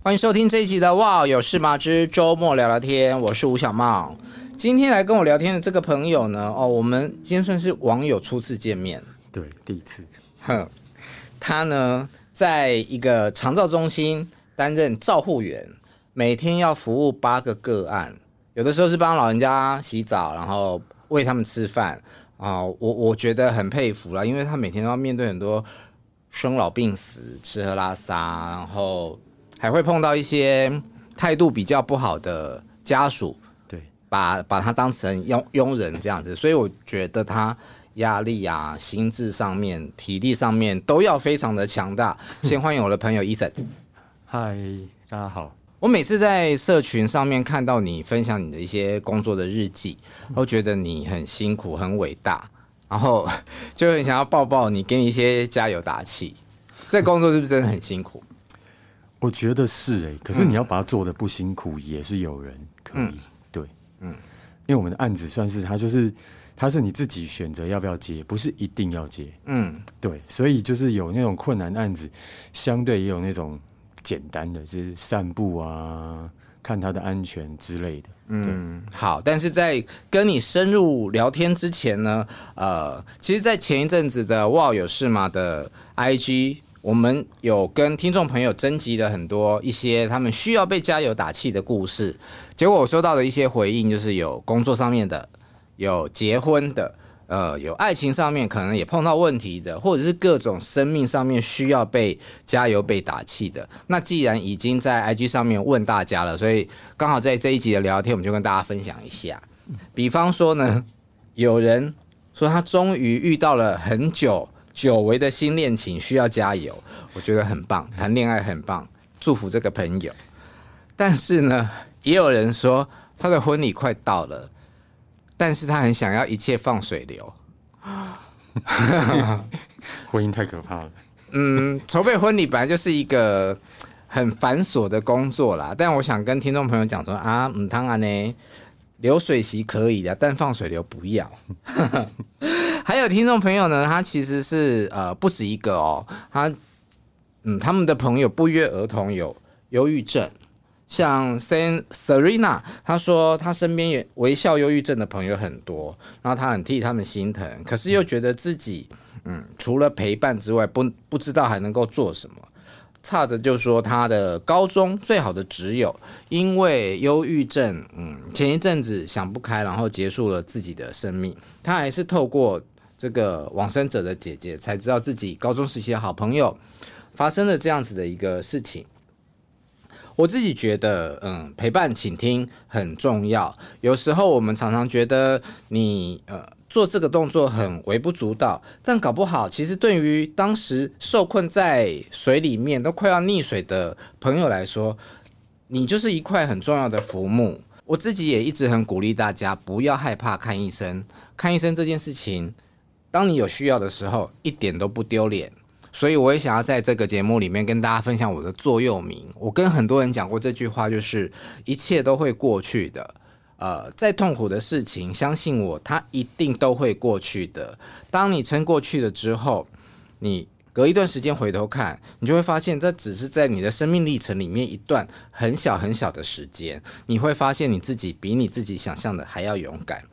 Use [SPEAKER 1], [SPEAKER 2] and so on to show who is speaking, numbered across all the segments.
[SPEAKER 1] 欢迎收听这一集的《哇有事吗之周末聊聊天》，我是吴小茂。今天来跟我聊天的这个朋友呢，哦，我们今天算是网友初次见面，
[SPEAKER 2] 对，第一次。
[SPEAKER 1] 哼，他呢，在一个长照中心担任照护员，每天要服务八个个案，有的时候是帮老人家洗澡，然后喂他们吃饭啊、哦。我我觉得很佩服啦，因为他每天都要面对很多生老病死、吃喝拉撒，然后。还会碰到一些态度比较不好的家属，
[SPEAKER 2] 对，把
[SPEAKER 1] 把他当成佣佣人这样子，所以我觉得他压力啊、心智上面、体力上面都要非常的强大。先欢迎我的朋友 Eason。
[SPEAKER 2] 嗨，大家好。
[SPEAKER 1] 我每次在社群上面看到你分享你的一些工作的日记，都觉得你很辛苦、很伟大，然后就很想要抱抱你，给你一些加油打气。这工作是不是真的很辛苦？
[SPEAKER 2] 我觉得是哎、欸，可是你要把它做的不辛苦，也是有人可以、嗯、对，嗯，因为我们的案子算是它就是它是你自己选择要不要接，不是一定要接，嗯，对，所以就是有那种困难的案子，相对也有那种简单的，就是散步啊，看他的安全之类的，
[SPEAKER 1] 嗯，好，但是在跟你深入聊天之前呢，呃，其实，在前一阵子的哇有事吗的 IG。我们有跟听众朋友征集了很多一些他们需要被加油打气的故事，结果我收到的一些回应就是有工作上面的，有结婚的，呃，有爱情上面可能也碰到问题的，或者是各种生命上面需要被加油被打气的。那既然已经在 IG 上面问大家了，所以刚好在这一集的聊天，我们就跟大家分享一下。比方说呢，有人说他终于遇到了很久。久违的新恋情需要加油，我觉得很棒，谈恋爱很棒，祝福这个朋友。但是呢，也有人说他的婚礼快到了，但是他很想要一切放水流。
[SPEAKER 2] 婚姻太可怕了。
[SPEAKER 1] 嗯，筹备婚礼本来就是一个很繁琐的工作啦，但我想跟听众朋友讲说啊，唔通啊呢，流水席可以的，但放水流不要。还有听众朋友呢，他其实是呃不止一个哦，他嗯他们的朋友不约而同有忧郁症，像 San Serena，他说他身边也微笑忧郁症的朋友很多，然后他很替他们心疼，可是又觉得自己嗯除了陪伴之外，不不知道还能够做什么。差着就说他的高中最好的挚友，因为忧郁症，嗯，前一阵子想不开，然后结束了自己的生命。他还是透过这个往生者的姐姐，才知道自己高中时期的好朋友发生了这样子的一个事情。我自己觉得，嗯，陪伴、倾听很重要。有时候我们常常觉得你，呃。做这个动作很微不足道，但搞不好，其实对于当时受困在水里面都快要溺水的朋友来说，你就是一块很重要的浮木。我自己也一直很鼓励大家不要害怕看医生，看医生这件事情，当你有需要的时候，一点都不丢脸。所以我也想要在这个节目里面跟大家分享我的座右铭。我跟很多人讲过这句话，就是一切都会过去的。呃，再痛苦的事情，相信我，它一定都会过去的。当你撑过去了之后，你隔一段时间回头看，你就会发现，这只是在你的生命历程里面一段很小很小的时间。你会发现你自己比你自己想象的还要勇敢。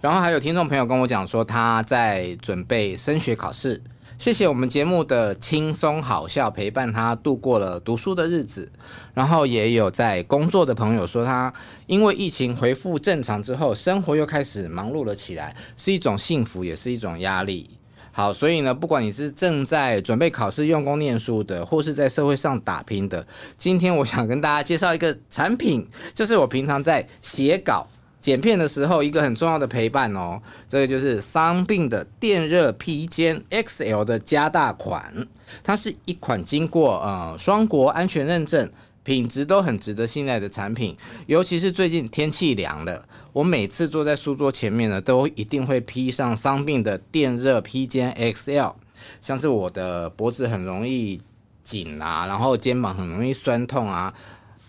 [SPEAKER 1] 然后还有听众朋友跟我讲说，他在准备升学考试，谢谢我们节目的轻松好笑陪伴他度过了读书的日子，然后也有在工作的朋友说他因为疫情恢复正常之后，生活又开始忙碌了起来，是一种幸福，也是一种压力。好，所以呢，不管你是正在准备考试、用功念书的，或是在社会上打拼的，今天我想跟大家介绍一个产品，就是我平常在写稿。剪片的时候，一个很重要的陪伴哦，这个就是桑葚的电热披肩 XL 的加大款，它是一款经过呃双国安全认证、品质都很值得信赖的产品。尤其是最近天气凉了，我每次坐在书桌前面呢，都一定会披上桑葚的电热披肩 XL。像是我的脖子很容易紧啊，然后肩膀很容易酸痛啊。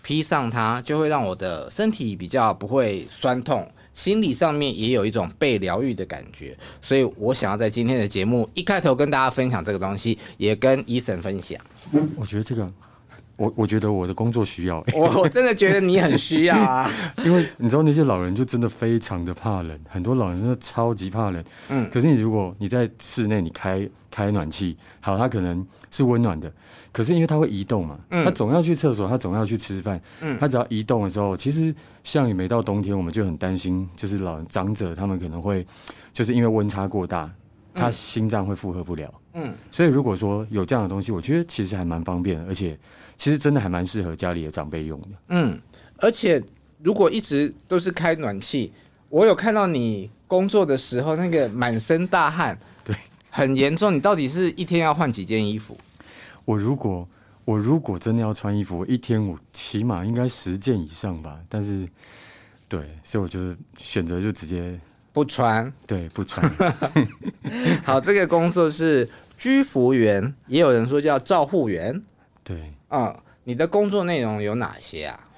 [SPEAKER 1] 披上它就会让我的身体比较不会酸痛，心理上面也有一种被疗愈的感觉，所以我想要在今天的节目一开头跟大家分享这个东西，也跟 Eason 分享。
[SPEAKER 2] 我觉得这个，我我觉得我的工作需要，
[SPEAKER 1] 我我真的觉得你很需要啊，
[SPEAKER 2] 因为你知道那些老人就真的非常的怕冷，很多老人真的超级怕冷，嗯，可是你如果你在室内你开开暖气，好，它可能是温暖的。可是因为它会移动嘛，嗯、它总要去厕所，它总要去吃饭，嗯，它只要移动的时候，其实像每到冬天，我们就很担心，就是老人长者他们可能会，就是因为温差过大，他心脏会负荷不了，嗯，所以如果说有这样的东西，我觉得其实还蛮方便的，而且其实真的还蛮适合家里的长辈用的，
[SPEAKER 1] 嗯，而且如果一直都是开暖气，我有看到你工作的时候那个满身大汗，
[SPEAKER 2] 对，
[SPEAKER 1] 很严重，你到底是一天要换几件衣服？
[SPEAKER 2] 我如果我如果真的要穿衣服，我一天我起码应该十件以上吧。但是，对，所以我就选择就直接
[SPEAKER 1] 不穿。
[SPEAKER 2] 对，不穿。
[SPEAKER 1] 好，这个工作是居服员，也有人说叫照护员。
[SPEAKER 2] 对，
[SPEAKER 1] 嗯，你的工作内容有哪些啊？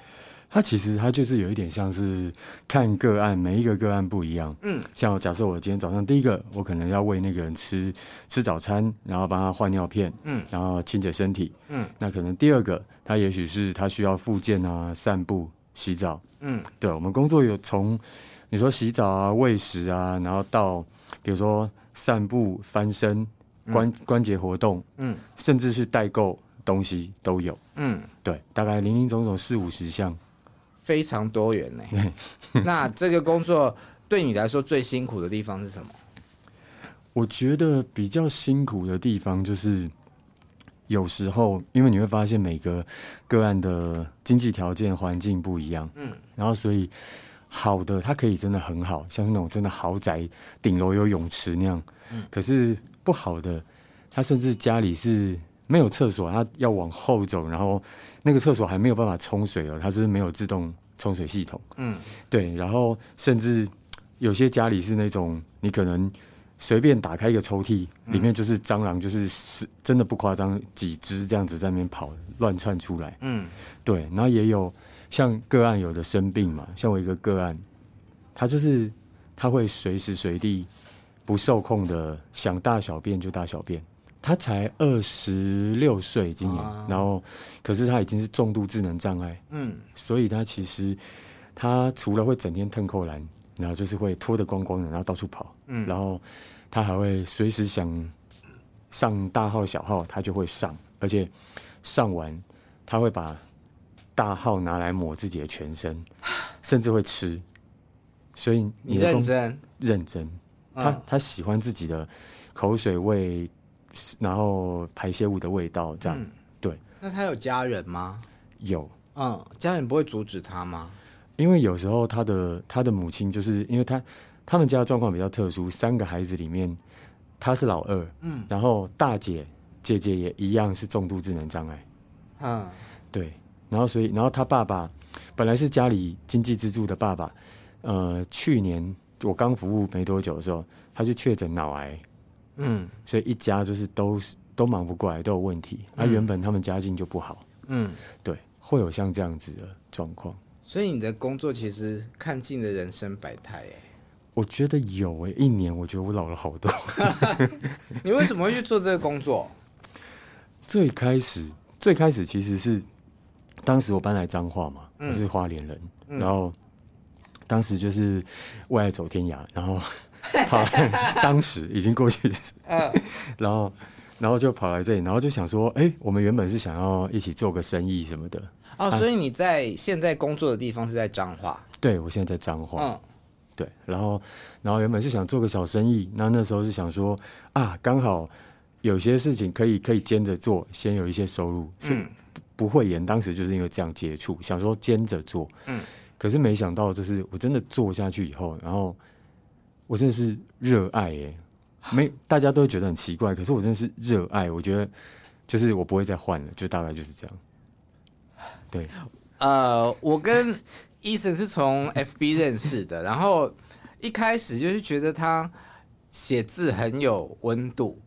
[SPEAKER 2] 它其实它就是有一点像是看个案，每一个个案不一样。嗯，像假设我今天早上第一个，我可能要喂那个人吃吃早餐，然后帮他换尿片，嗯，然后清洁身体，嗯，那可能第二个，他也许是他需要复健啊、散步、洗澡，嗯，对，我们工作有从你说洗澡啊、喂食啊，然后到比如说散步、翻身、关、嗯、关节活动，嗯，甚至是代购东西都有，嗯，对，大概零零总总四五十项。
[SPEAKER 1] 非常多元呢。那这个工作对你来说最辛苦的地方是什么？
[SPEAKER 2] 我觉得比较辛苦的地方就是有时候，因为你会发现每个个案的经济条件环境不一样，嗯，然后所以好的它可以真的很好，像是那种真的豪宅顶楼有泳池那样，嗯，可是不好的，他甚至家里是没有厕所，他要往后走，然后。那个厕所还没有办法冲水哦，它就是没有自动冲水系统。嗯，对，然后甚至有些家里是那种，你可能随便打开一个抽屉，里面就是蟑螂，就是是真的不夸张，几只这样子在那边跑，乱窜出来。嗯，对，然后也有像个案有的生病嘛，像我一个个案，他就是他会随时随地不受控的想大小便就大小便。他才二十六岁，今年，然后，可是他已经是重度智能障碍，嗯，所以他其实他除了会整天腾扣篮，然后就是会脱得光光的，然后到处跑，嗯，然后他还会随时想上大号小号，他就会上，而且上完他会把大号拿来抹自己的全身，甚至会吃，所以你的
[SPEAKER 1] 认真？
[SPEAKER 2] 认真，他他喜欢自己的口水味。然后排泄物的味道，这样、嗯、对。
[SPEAKER 1] 那他有家人吗？
[SPEAKER 2] 有，
[SPEAKER 1] 嗯，家人不会阻止他吗？
[SPEAKER 2] 因为有时候他的他的母亲就是因为他他们家的状况比较特殊，三个孩子里面他是老二，嗯，然后大姐姐姐也一样是重度智能障碍，嗯，对。然后所以然后他爸爸本来是家里经济支柱的爸爸，呃，去年我刚服务没多久的时候，他就确诊脑癌。嗯，所以一家就是都是都忙不过来，都有问题。啊、原本他们家境就不好，嗯，对，会有像这样子的状况。
[SPEAKER 1] 所以你的工作其实看尽了人生百态，哎，
[SPEAKER 2] 我觉得有哎，一年我觉得我老了好多。
[SPEAKER 1] 你为什么会去做这个工作？
[SPEAKER 2] 最开始，最开始其实是当时我搬来彰化嘛，我是花莲人，嗯、然后当时就是为爱走天涯，然后。好，当时已经过去，嗯，然后然后就跑来这里，然后就想说，哎、欸，我们原本是想要一起做个生意什么的。
[SPEAKER 1] 哦，所以你在现在工作的地方是在彰化？
[SPEAKER 2] 对，我现在在彰化。
[SPEAKER 1] 嗯，
[SPEAKER 2] 对，然后，然后原本是想做个小生意，那那时候是想说，啊，刚好有些事情可以可以兼着做，先有一些收入。嗯，不会演，当时就是因为这样接触，想说兼着做。嗯，可是没想到，就是我真的做下去以后，然后我真的是热爱耶，没大家都觉得很奇怪，可是我真的是热爱，我觉得就是我不会再换了，就大概就是这样。对，
[SPEAKER 1] 呃，我跟 Eason 是从 FB 认识的，然后一开始就是觉得他写字很有温度，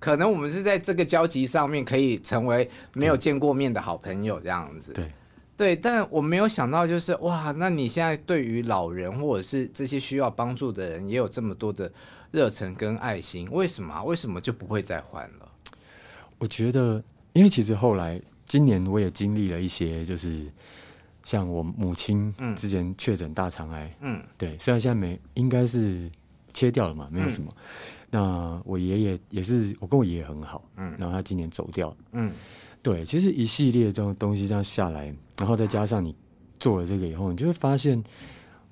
[SPEAKER 1] 可能我们是在这个交集上面可以成为没有见过面的好朋友这样子。
[SPEAKER 2] 对，
[SPEAKER 1] 对，但我没有想到就是哇，那你现在对于老人或者是这些需要帮助的人，也有这么多的热忱跟爱心，为什么？为什么就不会再换了？
[SPEAKER 2] 我觉得，因为其实后来。今年我也经历了一些，就是像我母亲之前确诊大肠癌，嗯，对，虽然现在没，应该是切掉了嘛，没有什么。嗯、那我爷爷也是，我跟我爷爷很好，嗯，然后他今年走掉了，嗯，对，其实一系列这种东西这样下来，然后再加上你做了这个以后，你就会发现，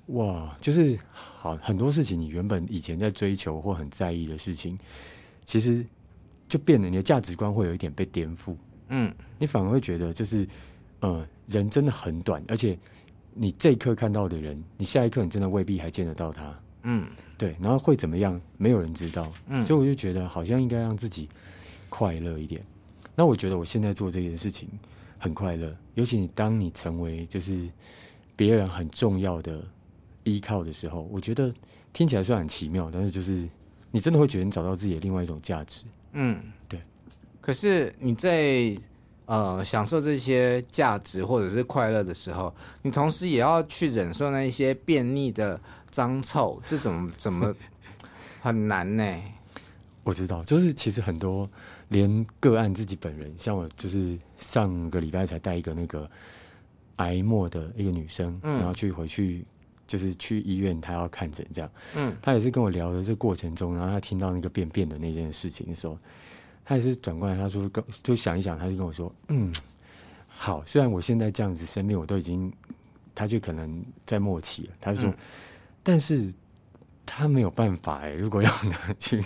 [SPEAKER 2] 哇，就是好很多事情，你原本以前在追求或很在意的事情，其实就变了，你的价值观会有一点被颠覆。嗯，你反而会觉得就是，呃，人真的很短，而且你这一刻看到的人，你下一刻你真的未必还见得到他。嗯，对，然后会怎么样，没有人知道。嗯，所以我就觉得好像应该让自己快乐一点。那我觉得我现在做这件事情很快乐，尤其你当你成为就是别人很重要的依靠的时候，我觉得听起来虽然很奇妙，但是就是你真的会觉得你找到自己的另外一种价值。嗯。
[SPEAKER 1] 对可是你在呃享受这些价值或者是快乐的时候，你同时也要去忍受那一些便秘的脏臭，这怎么怎么 很难呢？
[SPEAKER 2] 我知道，就是其实很多连个案自己本人，像我就是上个礼拜才带一个那个癌末的一个女生，嗯、然后去回去就是去医院，她要看诊这样，嗯，她也是跟我聊的这过程中，然后她听到那个便便的那件事情的时候。她也是转过来，她说：“跟就想一想，她就跟我说，嗯，好。虽然我现在这样子生病，我都已经，她就可能在末期了。她就说，嗯、但是她没有办法哎。如果要拿去，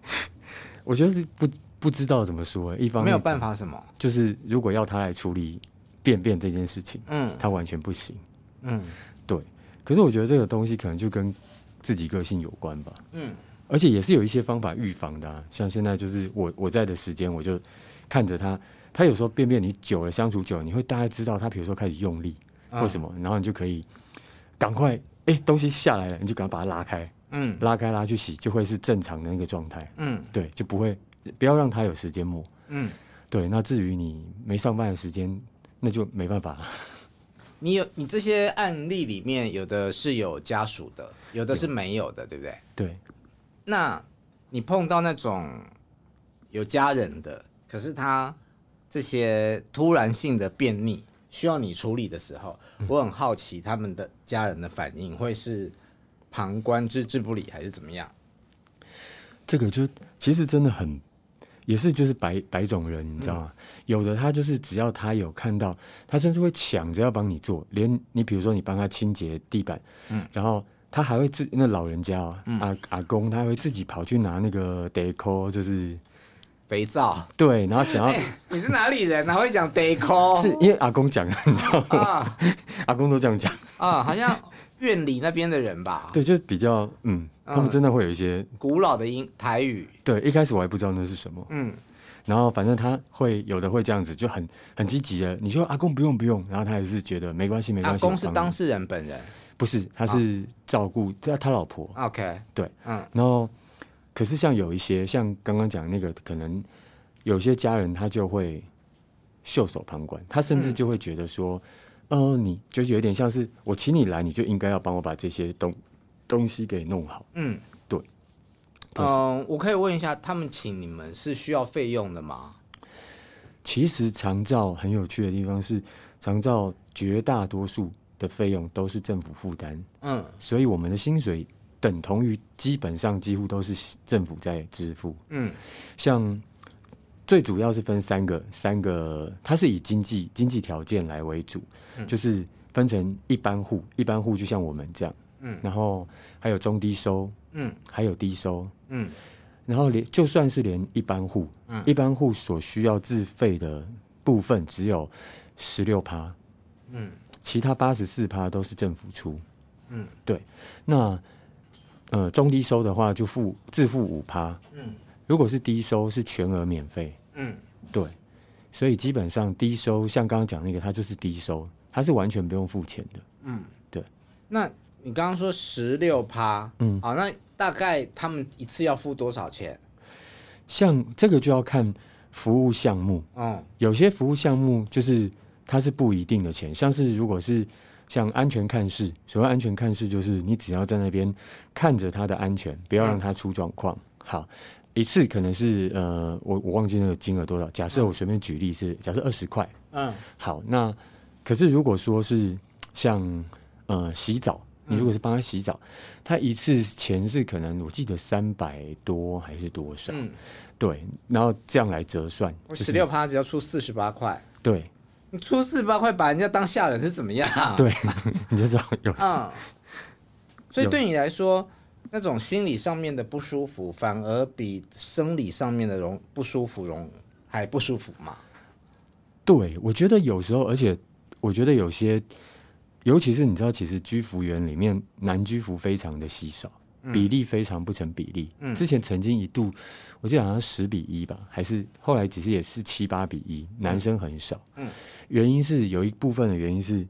[SPEAKER 2] 我觉得是不不知道怎么说。一方面没
[SPEAKER 1] 有办法什么，
[SPEAKER 2] 就是如果要他来处理便便这件事情，嗯，他完全不行。嗯，对。可是我觉得这个东西可能就跟自己个性有关吧。嗯。”而且也是有一些方法预防的，啊，像现在就是我我在的时间，我就看着他，他有时候便便你久了相处久了，你会大概知道他，比如说开始用力或什么，然后你就可以赶快，哎，东西下来了，你就赶快把它拉开，嗯，拉开拉去洗，就会是正常的那个状态，嗯，对，就不会不要让他有时间磨，嗯，对。那至于你没上班的时间，那就没办法了。
[SPEAKER 1] 你有你这些案例里面，有的是有家属的，有的是没有的，对，对不对？
[SPEAKER 2] 对。
[SPEAKER 1] 那，你碰到那种有家人的，可是他这些突然性的便秘需要你处理的时候，我很好奇他们的家人的反应会是旁观置之不理，还是怎么样？
[SPEAKER 2] 这个就其实真的很，也是就是白白种人，你知道吗？嗯、有的他就是只要他有看到，他甚至会抢着要帮你做，连你比如说你帮他清洁地板，嗯，然后。他还会自那老人家啊，嗯、阿阿公，他还会自己跑去拿那个 deco，就是
[SPEAKER 1] 肥皂。
[SPEAKER 2] 对，然后想要、欸、
[SPEAKER 1] 你是哪里人？哪会讲 deco？
[SPEAKER 2] 是因为阿公讲的，你知道吗？啊、阿公都这样讲
[SPEAKER 1] 啊，好像院里那边的人吧？
[SPEAKER 2] 对，就比较嗯，他们真的会有一些
[SPEAKER 1] 古老的英台语。
[SPEAKER 2] 对，一开始我还不知道那是什么，嗯，然后反正他会有的会这样子，就很很积极的。你说阿公不用不用，然后他也是觉得没关系没关系。阿
[SPEAKER 1] 公是当事人本人。
[SPEAKER 2] 不是，他是照顾他、哦、他老婆。
[SPEAKER 1] OK，
[SPEAKER 2] 对，嗯，然后可是像有一些像刚刚讲那个，可能有些家人他就会袖手旁观，他甚至就会觉得说，嗯、呃，你就是有点像是我请你来，你就应该要帮我把这些东东西给弄好。嗯，对。
[SPEAKER 1] 嗯、呃，我可以问一下，他们请你们是需要费用的吗？
[SPEAKER 2] 其实长照很有趣的地方是，长照绝大多数。的费用都是政府负担，嗯，所以我们的薪水等同于基本上几乎都是政府在支付，嗯，像最主要是分三个三个，它是以经济经济条件来为主，嗯、就是分成一般户，一般户就像我们这样，嗯，然后还有中低收，嗯，还有低收，嗯，然后连就算是连一般户，嗯，一般户所需要自费的部分只有十六趴，嗯，其他八十四趴都是政府出，嗯，对，那呃中低收的话就付自付五趴，嗯，如果是低收是全额免费。嗯，对，所以基本上低收，像刚刚讲那个，它就是低收，它是完全不用付钱的。嗯，对。
[SPEAKER 1] 那你刚刚说十六趴，嗯，好，那大概他们一次要付多少钱？
[SPEAKER 2] 像这个就要看服务项目。嗯，有些服务项目就是它是不一定的钱，像是如果是像安全看视，所谓安全看视就是你只要在那边看着它的安全，不要让它出状况。嗯、好。一次可能是呃，我我忘记那个金额多少。假设我随便举例是，假设二十块。嗯，好，那可是如果说是像呃洗澡，你如果是帮他洗澡，他一次钱是可能我记得三百多还是多少？嗯，对，然后这样来折算，
[SPEAKER 1] 我十六趴只要出四十八块。
[SPEAKER 2] 对，
[SPEAKER 1] 你出四十八块把人家当下人是怎么样？
[SPEAKER 2] 对，你就知道有
[SPEAKER 1] 嗯，所以对你来说。那种心理上面的不舒服，反而比生理上面的容不舒服容还不舒服嘛？
[SPEAKER 2] 对，我觉得有时候，而且我觉得有些，尤其是你知道，其实居服员里面男居服非常的稀少，比例非常不成比例。嗯，之前曾经一度，我记得好像十比一吧，还是后来其实也是七八比一，男生很少。嗯，原因是有一部分的原因是。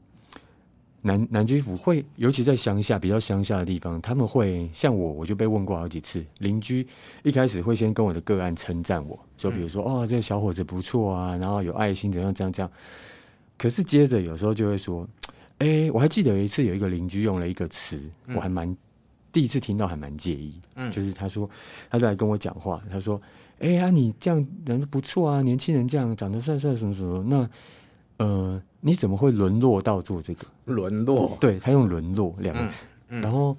[SPEAKER 2] 男男居服会，尤其在乡下比较乡下的地方，他们会像我，我就被问过好几次。邻居一开始会先跟我的个案称赞我，就比如说、嗯、哦，这个小伙子不错啊，然后有爱心，怎样怎样怎样。可是接着有时候就会说，哎、欸，我还记得有一次有一个邻居用了一个词，我还蛮第一次听到，还蛮介意。嗯，就是他说他在跟我讲话，他说，哎、欸、呀、啊，你这样人不错啊，年轻人这样长得帅帅什么什么，那呃。你怎么会沦落到做这个？
[SPEAKER 1] 沦落，
[SPEAKER 2] 对，他用“沦落”两个字，嗯嗯、然后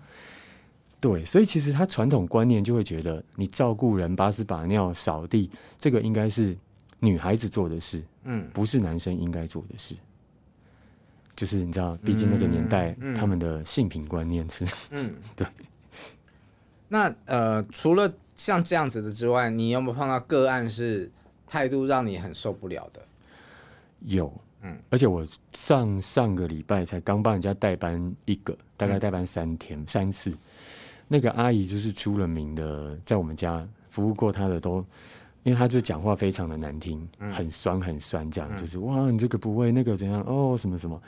[SPEAKER 2] 对，所以其实他传统观念就会觉得，你照顾人、把屎把尿、扫地，这个应该是女孩子做的事，嗯，不是男生应该做的事。就是你知道，毕竟那个年代，嗯嗯、他们的性品观念是，嗯，对。
[SPEAKER 1] 那呃，除了像这样子的之外，你有没有碰到个案是态度让你很受不了的？
[SPEAKER 2] 有。嗯，而且我上上个礼拜才刚帮人家代班一个，大概代班三天、嗯、三次。那个阿姨就是出了名的，在我们家服务过她的都，因为他就讲话非常的难听，嗯、很酸很酸，这样、嗯、就是哇，你这个不会，那个怎样哦，什么什么。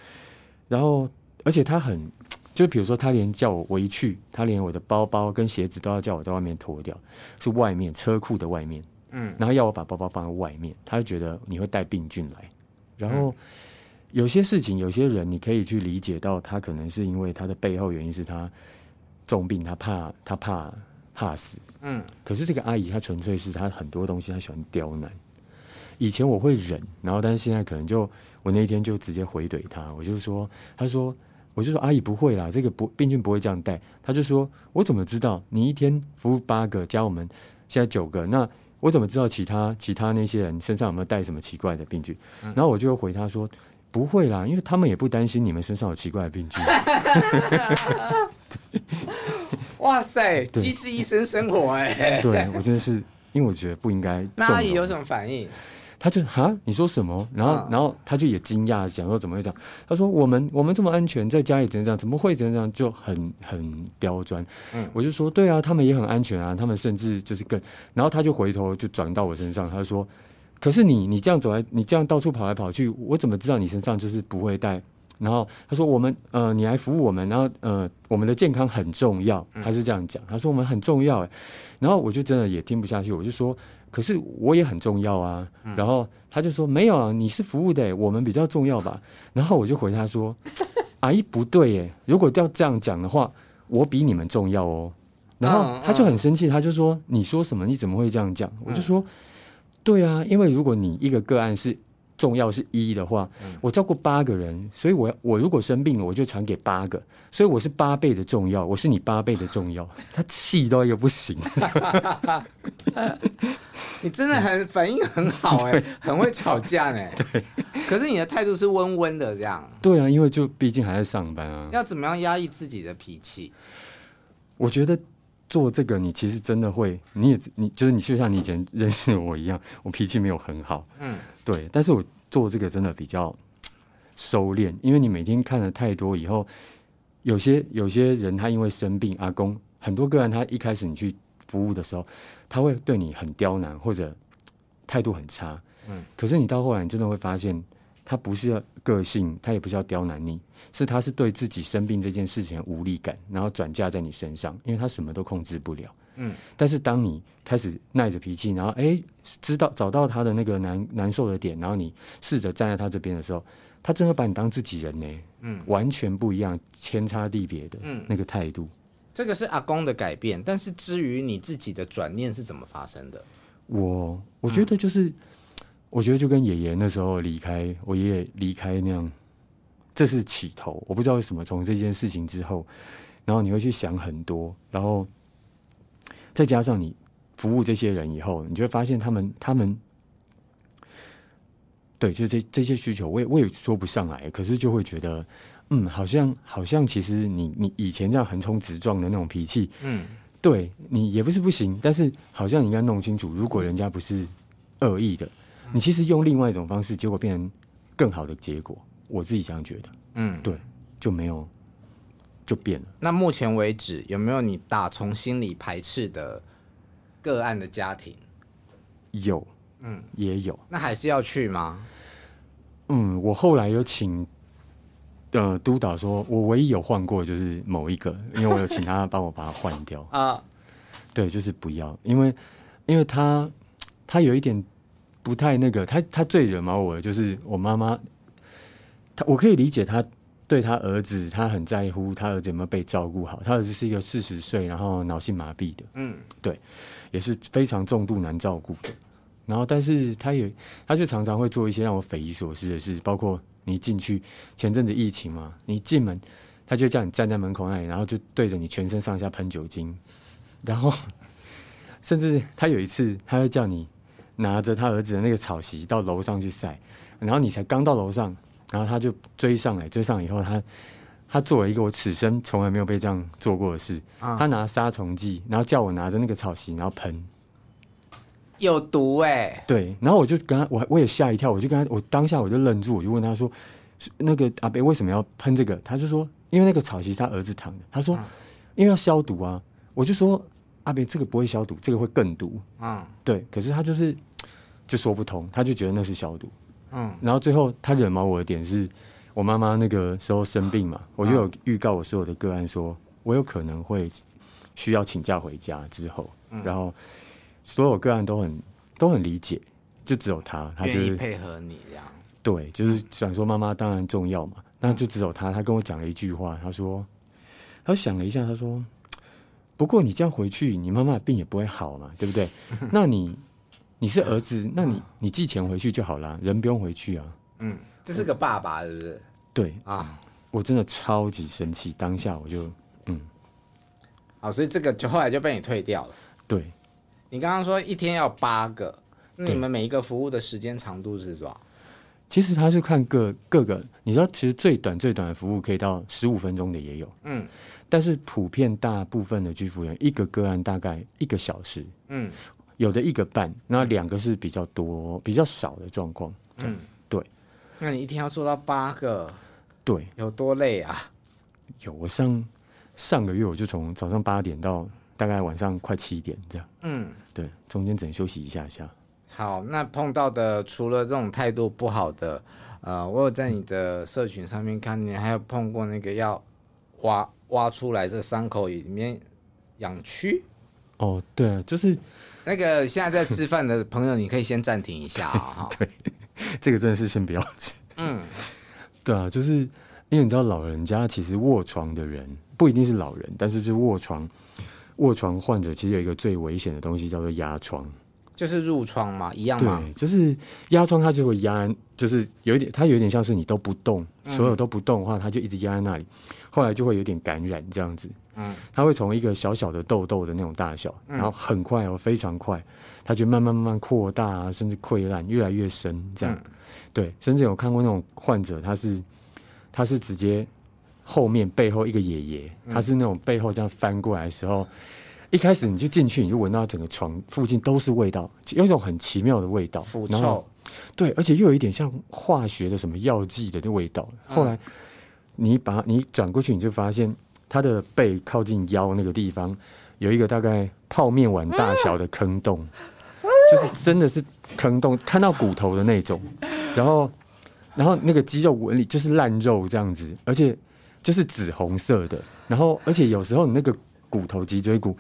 [SPEAKER 2] 然后，而且他很，就比如说他连叫我我一去，他连我的包包跟鞋子都要叫我在外面脱掉，是外面车库的外面，嗯，然后要我把包包放在外面，他就觉得你会带病菌来。然后有些事情，有些人你可以去理解到，他可能是因为他的背后原因是他重病，他怕他怕怕死。嗯。可是这个阿姨她纯粹是她很多东西她喜欢刁难。以前我会忍，然后但是现在可能就我那一天就直接回怼她，我就说，她说我就说阿姨不会啦，这个不病菌不会这样带。她就说我怎么知道？你一天服务八个加我们现在九个那。我怎么知道其他其他那些人身上有没有带什么奇怪的病菌？嗯、然后我就回她说：“不会啦，因为他们也不担心你们身上有奇怪的病菌。”
[SPEAKER 1] 哇塞，机智医生生活哎、欸！
[SPEAKER 2] 对我真的是，因为我觉得不应该。
[SPEAKER 1] 那阿姨有什么反应？
[SPEAKER 2] 他就哈，你说什么？然后，哦、然后他就也惊讶，讲说怎么会这样？他说我们我们这么安全，在家里怎样？怎么会怎样？就很很刁钻。嗯，我就说对啊，他们也很安全啊，他们甚至就是更……然后他就回头就转到我身上，他就说：“可是你你这样走来，你这样到处跑来跑去，我怎么知道你身上就是不会带？”然后他说：“我们呃，你来服务我们，然后呃，我们的健康很重要。”他是这样讲，他说我们很重要。然后我就真的也听不下去，我就说。可是我也很重要啊，然后他就说没有啊，你是服务的，我们比较重要吧。然后我就回他说，阿姨不对耶，如果要这样讲的话，我比你们重要哦。然后他就很生气，他就说你说什么？你怎么会这样讲？我就说对啊，因为如果你一个个案是重要是一的话，嗯、我照顾八个人，所以我我如果生病了，我就传给八个，所以我是八倍的重要，我是你八倍的重要。他气到一个不行，
[SPEAKER 1] 你真的很反应很好哎、欸，很会吵架哎、欸。对，可是你的态度是温温的这样。
[SPEAKER 2] 对啊，因为就毕竟还在上班啊。
[SPEAKER 1] 要怎么样压抑自己的脾气？
[SPEAKER 2] 我觉得做这个，你其实真的会，你也你就是你就像你以前认识我一样，我脾气没有很好。嗯。对，但是我做这个真的比较收敛，因为你每天看了太多以后，有些有些人他因为生病，阿公很多个人他一开始你去服务的时候，他会对你很刁难或者态度很差，嗯，可是你到后来你真的会发现，他不是要个性，他也不是要刁难你，是他是对自己生病这件事情的无力感，然后转嫁在你身上，因为他什么都控制不了。嗯，但是当你开始耐着脾气，然后哎，知道找到他的那个难难受的点，然后你试着站在他这边的时候，他真的把你当自己人呢。嗯，完全不一样，天差地别的，嗯，那个态度。
[SPEAKER 1] 这个是阿公的改变，但是至于你自己的转念是怎么发生的？
[SPEAKER 2] 我我觉得就是，嗯、我觉得就跟爷爷那时候离开，我爷爷离开那样，这是起头。我不知道为什么从这件事情之后，然后你会去想很多，然后。再加上你服务这些人以后，你就会发现他们他们，对，就这这些需求，我也我也说不上来，可是就会觉得，嗯，好像好像其实你你以前这样横冲直撞的那种脾气，嗯，对你也不是不行，但是好像你应该弄清楚，如果人家不是恶意的，你其实用另外一种方式，结果变成更好的结果，我自己这样觉得，嗯，对，就没有。就变了。
[SPEAKER 1] 那目前为止有没有你打从心里排斥的个案的家庭？
[SPEAKER 2] 有，嗯，也有。
[SPEAKER 1] 那还是要去吗？
[SPEAKER 2] 嗯，我后来有请呃督导说，我唯一有换过就是某一个，因为我有请他帮我把它换掉 啊。对，就是不要，因为因为他他有一点不太那个，他他最惹毛我的就是我妈妈，他我可以理解他。对他儿子，他很在乎他儿子有没有被照顾好。他儿子是一个四十岁，然后脑性麻痹的，嗯，对，也是非常重度难照顾的。然后，但是他也，他就常常会做一些让我匪夷所思的事，包括你进去前阵子疫情嘛，你进门，他就叫你站在门口那里，然后就对着你全身上下喷酒精，然后甚至他有一次，他会叫你拿着他儿子的那个草席到楼上去晒，然后你才刚到楼上。然后他就追上来，追上来以后，他他做了一个我此生从来没有被这样做过的事。啊、他拿杀虫剂，然后叫我拿着那个草席，然后喷，
[SPEAKER 1] 有毒哎、欸。
[SPEAKER 2] 对，然后我就跟他，我我也吓一跳，我就跟他，我当下我就愣住，我就问他说：“那个阿伯为什么要喷这个？”他就说：“因为那个草席是他儿子躺的。”他说：“啊、因为要消毒啊。”我就说：“阿伯，这个不会消毒，这个会更毒。”嗯，对。可是他就是就说不通，他就觉得那是消毒。嗯，然后最后他惹毛我的点是，我妈妈那个时候生病嘛，我就有预告我所有的个案说，我有可能会需要请假回家之后，然后所有个案都很都很理解，就只有他，他就是
[SPEAKER 1] 配合你这样，
[SPEAKER 2] 对，就是想说妈妈当然重要嘛，那就只有他，他跟我讲了一句话，他说，他想了一下，他说，不过你这样回去，你妈妈的病也不会好嘛，对不对？那你。你是儿子，那你你寄钱回去就好了，人不用回去啊。
[SPEAKER 1] 嗯，这是个爸爸，是不是？
[SPEAKER 2] 对啊，我真的超级生气，当下我就嗯，
[SPEAKER 1] 好，所以这个就后来就被你退掉了。
[SPEAKER 2] 对，
[SPEAKER 1] 你刚刚说一天要八个，那你们每一个服务的时间长度是多少？
[SPEAKER 2] 其实他是看各各个，你知道，其实最短最短的服务可以到十五分钟的也有，嗯，但是普遍大部分的居服员一个个案大概一个小时，嗯。有的一个半，那两个是比较多、比较少的状况。嗯，对。
[SPEAKER 1] 那你一天要做到八个，
[SPEAKER 2] 对，
[SPEAKER 1] 有多累啊？
[SPEAKER 2] 有，我上上个月我就从早上八点到大概晚上快七点这样。嗯，对，中间只能休息一下下。
[SPEAKER 1] 好，那碰到的除了这种态度不好的，呃，我有在你的社群上面看你还有碰过那个要挖挖出来这伤口里面养蛆。
[SPEAKER 2] 哦，对，就是。
[SPEAKER 1] 那个现在在吃饭的朋友，你可以先暂停一下啊！
[SPEAKER 2] 对，这个真的是先不要吃。嗯，对啊，就是因为你知道，老人家其实卧床的人不一定是老人，但是就卧床，卧床患者其实有一个最危险的东西叫做压疮。
[SPEAKER 1] 就是褥疮嘛，一样嘛？
[SPEAKER 2] 对，就是压疮，它就会压，就是有一点，它有点像是你都不动，所有都不动的话，它就一直压在那里，后来就会有点感染这样子。嗯，它会从一个小小的痘痘的那种大小，然后很快哦，非常快，它就慢慢慢慢扩大啊，甚至溃烂，越来越深这样。对，甚至有看过那种患者，他是他是直接后面背后一个爷爷，他是那种背后这样翻过来的时候。一开始你就进去，你就闻到整个床附近都是味道，有一种很奇妙的味道，
[SPEAKER 1] 腐臭。
[SPEAKER 2] 对，而且又有一点像化学的什么药剂的那味道。后来你把你转过去，你就发现他的背靠近腰那个地方有一个大概泡面碗大小的坑洞，就是真的是坑洞，看到骨头的那种。然后，然后那个肌肉纹理就是烂肉这样子，而且就是紫红色的。然后，而且有时候你那个。骨头、脊椎骨，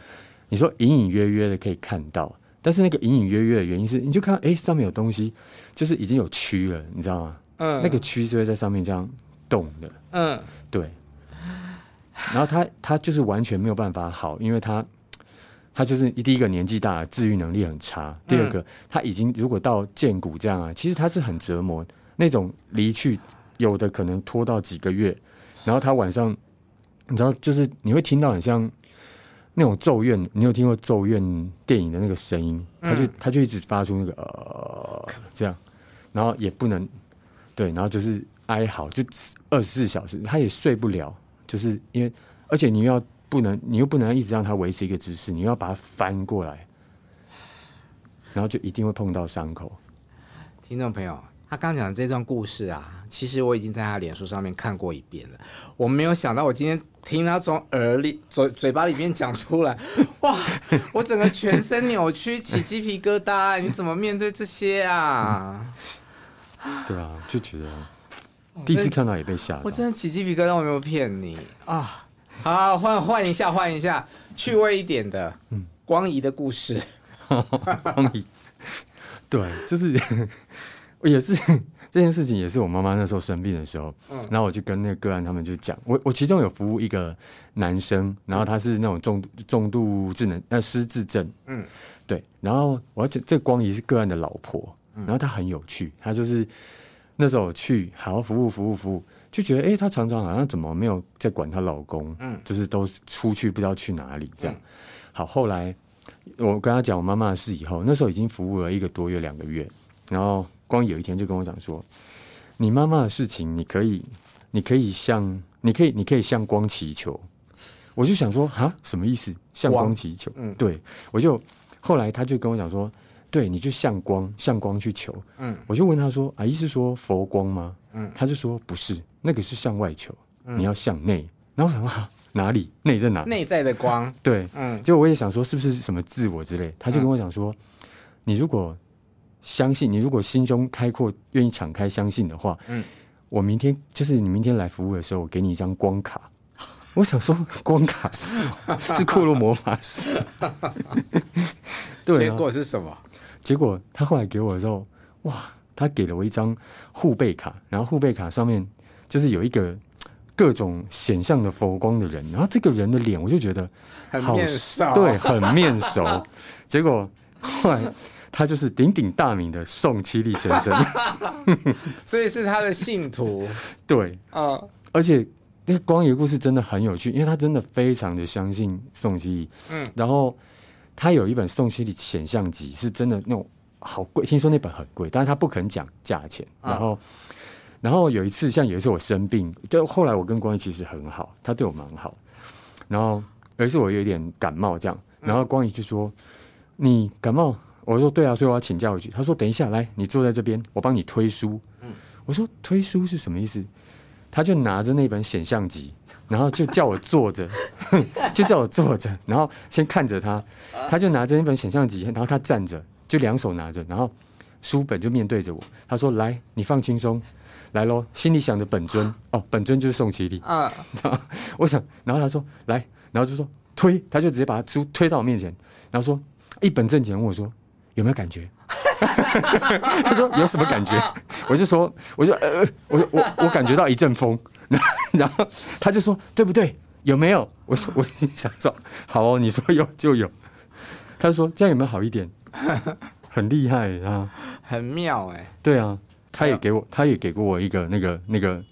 [SPEAKER 2] 你说隐隐约约的可以看到，但是那个隐隐约约的原因是，你就看到哎、欸，上面有东西，就是已经有蛆了，你知道吗？嗯，那个蛆是会在上面这样动的。嗯，对。然后他他就是完全没有办法好，因为他他就是第一个年纪大，治愈能力很差。第二个他已经如果到见骨这样啊，其实他是很折磨，那种离去有的可能拖到几个月，然后他晚上你知道，就是你会听到很像。那种咒怨，你有听过咒怨电影的那个声音？他就他就一直发出那个呃这样，然后也不能对，然后就是哀嚎，就二十四小时，他也睡不了，就是因为而且你又要不能，你又不能一直让他维持一个姿势，你又要把它翻过来，然后就一定会碰到伤口。
[SPEAKER 1] 听众朋友。他刚讲的这段故事啊，其实我已经在他脸书上面看过一遍了。我没有想到，我今天听他从耳里嘴嘴巴里面讲出来，哇！我整个全身扭曲，起鸡皮疙瘩。你怎么面对这些啊？
[SPEAKER 2] 对啊，就觉得第一次看到也被吓到。
[SPEAKER 1] 我真的起鸡皮疙瘩，我没有骗你啊！好，换换一下，换一下，趣味一点的，嗯，光仪的故事。
[SPEAKER 2] 光仪，对，就是。也是这件事情，也是我妈妈那时候生病的时候，然后我就跟那个个案他们就讲，我我其中有服务一个男生，然后他是那种重重度智能呃失智症，嗯，对，然后我要这这光仪是个案的老婆，然后她很有趣，她就是那时候去好好服务服务服务，就觉得哎、欸，他常常好像怎么没有在管她老公，嗯，就是都是出去不知道去哪里这样，好，后来我跟她讲我妈妈的事以后，那时候已经服务了一个多月两个月，然后。光有一天就跟我讲说：“你妈妈的事情，你可以，你可以向，你可以，你可以向光祈求。”我就想说：“啊，什么意思？向光祈求？”嗯，对，我就后来他就跟我讲说：“对，你就向光，向光去求。”嗯，我就问他说：“啊，意思说佛光吗？”嗯，他就说：“不是，那个是向外求，你要向内。”然后我想说：“哪里？内在哪？
[SPEAKER 1] 内在的光。”对，嗯，
[SPEAKER 2] 结果我也想说是不是什么自我之类，他就跟我讲说：“你如果。”相信你，如果心中开阔，愿意敞开相信的话，嗯，我明天就是你明天来服务的时候，我给你一张光卡。我想说，光卡是 是库洛魔法师。
[SPEAKER 1] 对，结果是什么？
[SPEAKER 2] 结果他后来给我的时候，哇，他给了我一张护贝卡，然后护贝卡上面就是有一个各种显像的佛光的人，然后这个人的脸我就觉得好
[SPEAKER 1] 很面熟，
[SPEAKER 2] 对，很面熟。结果后来。他就是鼎鼎大名的宋七力先生，
[SPEAKER 1] 所以是他的信徒。
[SPEAKER 2] 对，啊，而且那光仪的故事真的很有趣，因为他真的非常的相信宋七力。嗯，然后他有一本宋七力显像集，是真的那种好贵，听说那本很贵，但是他不肯讲价钱。然后，然后有一次，像有一次我生病，就后来我跟光仪其实很好，他对我蛮好。然后有一次我有点感冒这样，然后光仪就说：“你感冒？”我说对啊，所以我要请教一句。他说等一下，来，你坐在这边，我帮你推书。嗯，我说推书是什么意思？他就拿着那本显像集，然后就叫我坐着，就叫我坐着，然后先看着他。他就拿着那本显像集，然后他站着，就两手拿着，然后书本就面对着我。他说：“来，你放轻松，来喽，心里想着本尊哦，本尊就是宋其力啊。”我想，然后他说来，然后就说推，他就直接把书推到我面前，然后说一本正经问我说。有没有感觉？他说有什么感觉？我就说，我就呃，我我我感觉到一阵风，然后他就说对不对？有没有？我说我心想说好哦，你说有就有。他说这样有没有好一点？很厉害啊，
[SPEAKER 1] 很妙哎、欸。
[SPEAKER 2] 对啊，他也给我，他也给过我一个那个那个，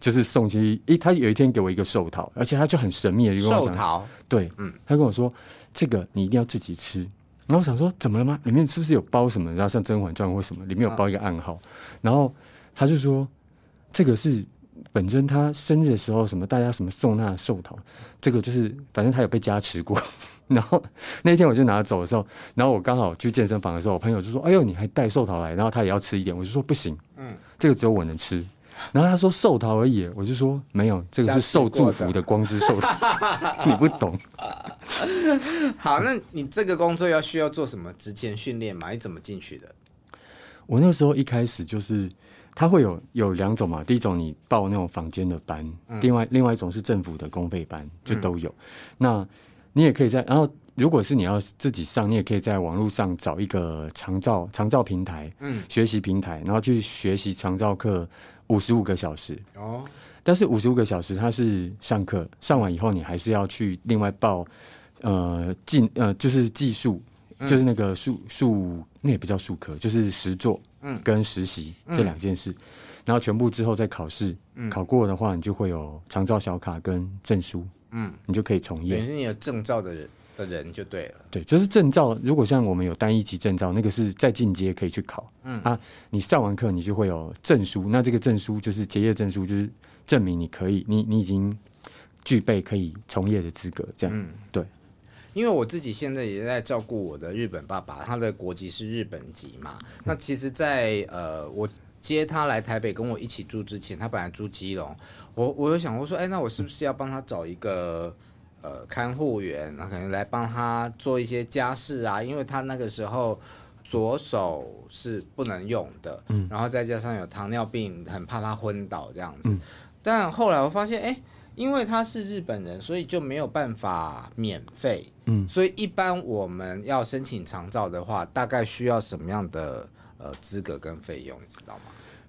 [SPEAKER 2] 就是送去诶，他有一天给我一个寿桃，而且他就很神秘的就跟我讲，
[SPEAKER 1] 寿桃，
[SPEAKER 2] 对，嗯，他跟我说这个你一定要自己吃。然后我想说怎么了吗？里面是不是有包什么？然后像《甄嬛传》或什么，里面有包一个暗号。然后他就说这个是本尊他生日的时候什么大家什么送他的寿桃，这个就是反正他有被加持过。然后那天我就拿走的时候，然后我刚好去健身房的时候，我朋友就说：“哎呦，你还带寿桃来？”然后他也要吃一点，我就说：“不行，嗯，这个只有我能吃。”然后他说寿桃而已，我就说没有，这个是受祝福的光之寿桃，你不懂。
[SPEAKER 1] 好，那你这个工作要需要做什么职前训练吗？你怎么进去的？
[SPEAKER 2] 我那时候一开始就是，他会有有两种嘛，第一种你报那种房间的班，嗯、另外另外一种是政府的公费班，就都有。嗯、那你也可以在，然后如果是你要自己上，你也可以在网络上找一个长照长照平台，嗯，学习平台，然后去学习长照课。五十五个小时哦，但是五十五个小时它是上课，上完以后你还是要去另外报，呃，技呃就是技术，就是那个术术那也不叫术科，就是实作，嗯，跟实习这两件事，然后全部之后再考试，考过的话你就会有长照小卡跟证书，嗯，你就可以从业，
[SPEAKER 1] 也是你有证照的人。的人就对了，
[SPEAKER 2] 对，就是证照。如果像我们有单一级证照，那个是再进阶可以去考。嗯啊，你上完课你就会有证书，那这个证书就是结业证书，就是证明你可以，你你已经具备可以从业的资格。这样，嗯，对。
[SPEAKER 1] 因为我自己现在也在照顾我的日本爸爸，他的国籍是日本籍嘛。那其实在，在呃，我接他来台北跟我一起住之前，他本来住基隆，我我有想过说，哎，那我是不是要帮他找一个？呃，看护员，那可能来帮他做一些家事啊，因为他那个时候左手是不能用的，嗯，然后再加上有糖尿病，很怕他昏倒这样子。嗯，但后来我发现，哎，因为他是日本人，所以就没有办法免费，嗯，所以一般我们要申请长照的话，大概需要什么样的呃资格跟费用，你知道吗？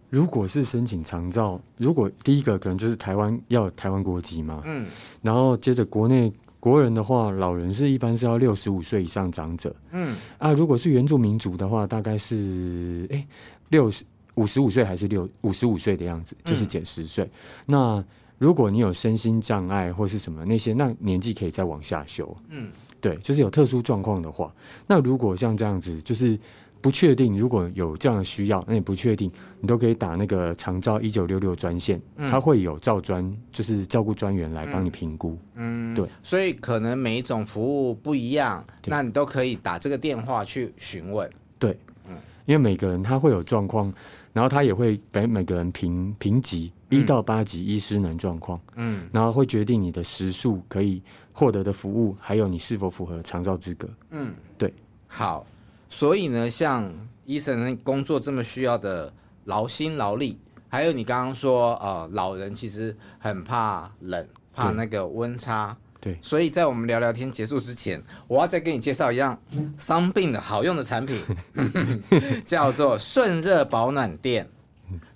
[SPEAKER 2] 如果是申请长照，如果第一个可能就是台湾要有台湾国籍嘛，嗯，然后接着国内国人的话，老人是一般是要六十五岁以上长者，嗯。啊，如果是原住民族的话，大概是哎六十五十五岁还是六五十五岁的样子，就是减十岁。嗯、那如果你有身心障碍或是什么那些，那年纪可以再往下修，嗯，对，就是有特殊状况的话，那如果像这样子，就是。不确定，如果有这样的需要，那你不确定，你都可以打那个长照一九六六专线，嗯、他会有照专，就是照顾专员来帮你评估。嗯，对，
[SPEAKER 1] 所以可能每一种服务不一样，那你都可以打这个电话去询问。
[SPEAKER 2] 对，嗯，因为每个人他会有状况，然后他也会给每个人评评级一到八级医师能状况，嗯，然后会决定你的时数可以获得的服务，还有你是否符合长照资格。嗯，对，
[SPEAKER 1] 好。所以呢，像医生工作这么需要的劳心劳力，还有你刚刚说，呃，老人其实很怕冷，怕那个温差。
[SPEAKER 2] 对。
[SPEAKER 1] 所以在我们聊聊天结束之前，我要再给你介绍一样伤病的好用的产品，叫做顺热保暖垫。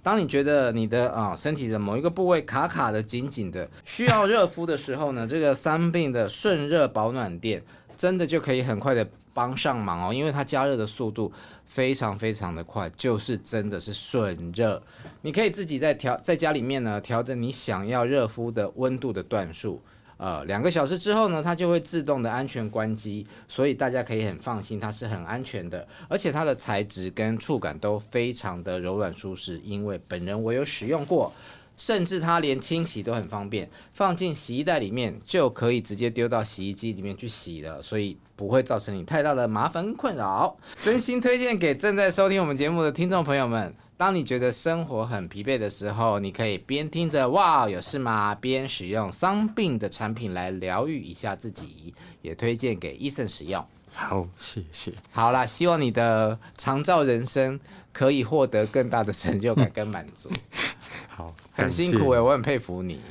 [SPEAKER 1] 当你觉得你的啊、呃、身体的某一个部位卡卡的、紧紧的，需要热敷的时候呢，这个伤病的顺热保暖垫真的就可以很快的。帮上忙哦，因为它加热的速度非常非常的快，就是真的是顺热。你可以自己在调，在家里面呢调整你想要热敷的温度的段数。呃，两个小时之后呢，它就会自动的安全关机，所以大家可以很放心，它是很安全的，而且它的材质跟触感都非常的柔软舒适，因为本人我有使用过。甚至它连清洗都很方便，放进洗衣袋里面就可以直接丢到洗衣机里面去洗了，所以不会造成你太大的麻烦困扰。真心推荐给正在收听我们节目的听众朋友们，当你觉得生活很疲惫的时候，你可以边听着哇有事吗，边使用桑病的产品来疗愈一下自己，也推荐给医生使用。
[SPEAKER 2] 好，谢谢。
[SPEAKER 1] 好啦，希望你的长照人生可以获得更大的成就感跟满足。
[SPEAKER 2] 好，
[SPEAKER 1] 很辛苦哎、欸，我很佩服你。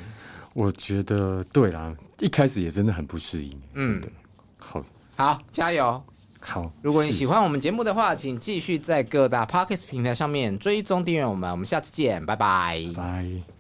[SPEAKER 2] 我觉得对啦，一开始也真的很不适应。嗯，好，
[SPEAKER 1] 好，加油。
[SPEAKER 2] 好，
[SPEAKER 1] 如果你喜欢我们节目的话，请继续在各大 Podcast 平台上面追踪订阅我们。我们下次见，拜拜。
[SPEAKER 2] 拜。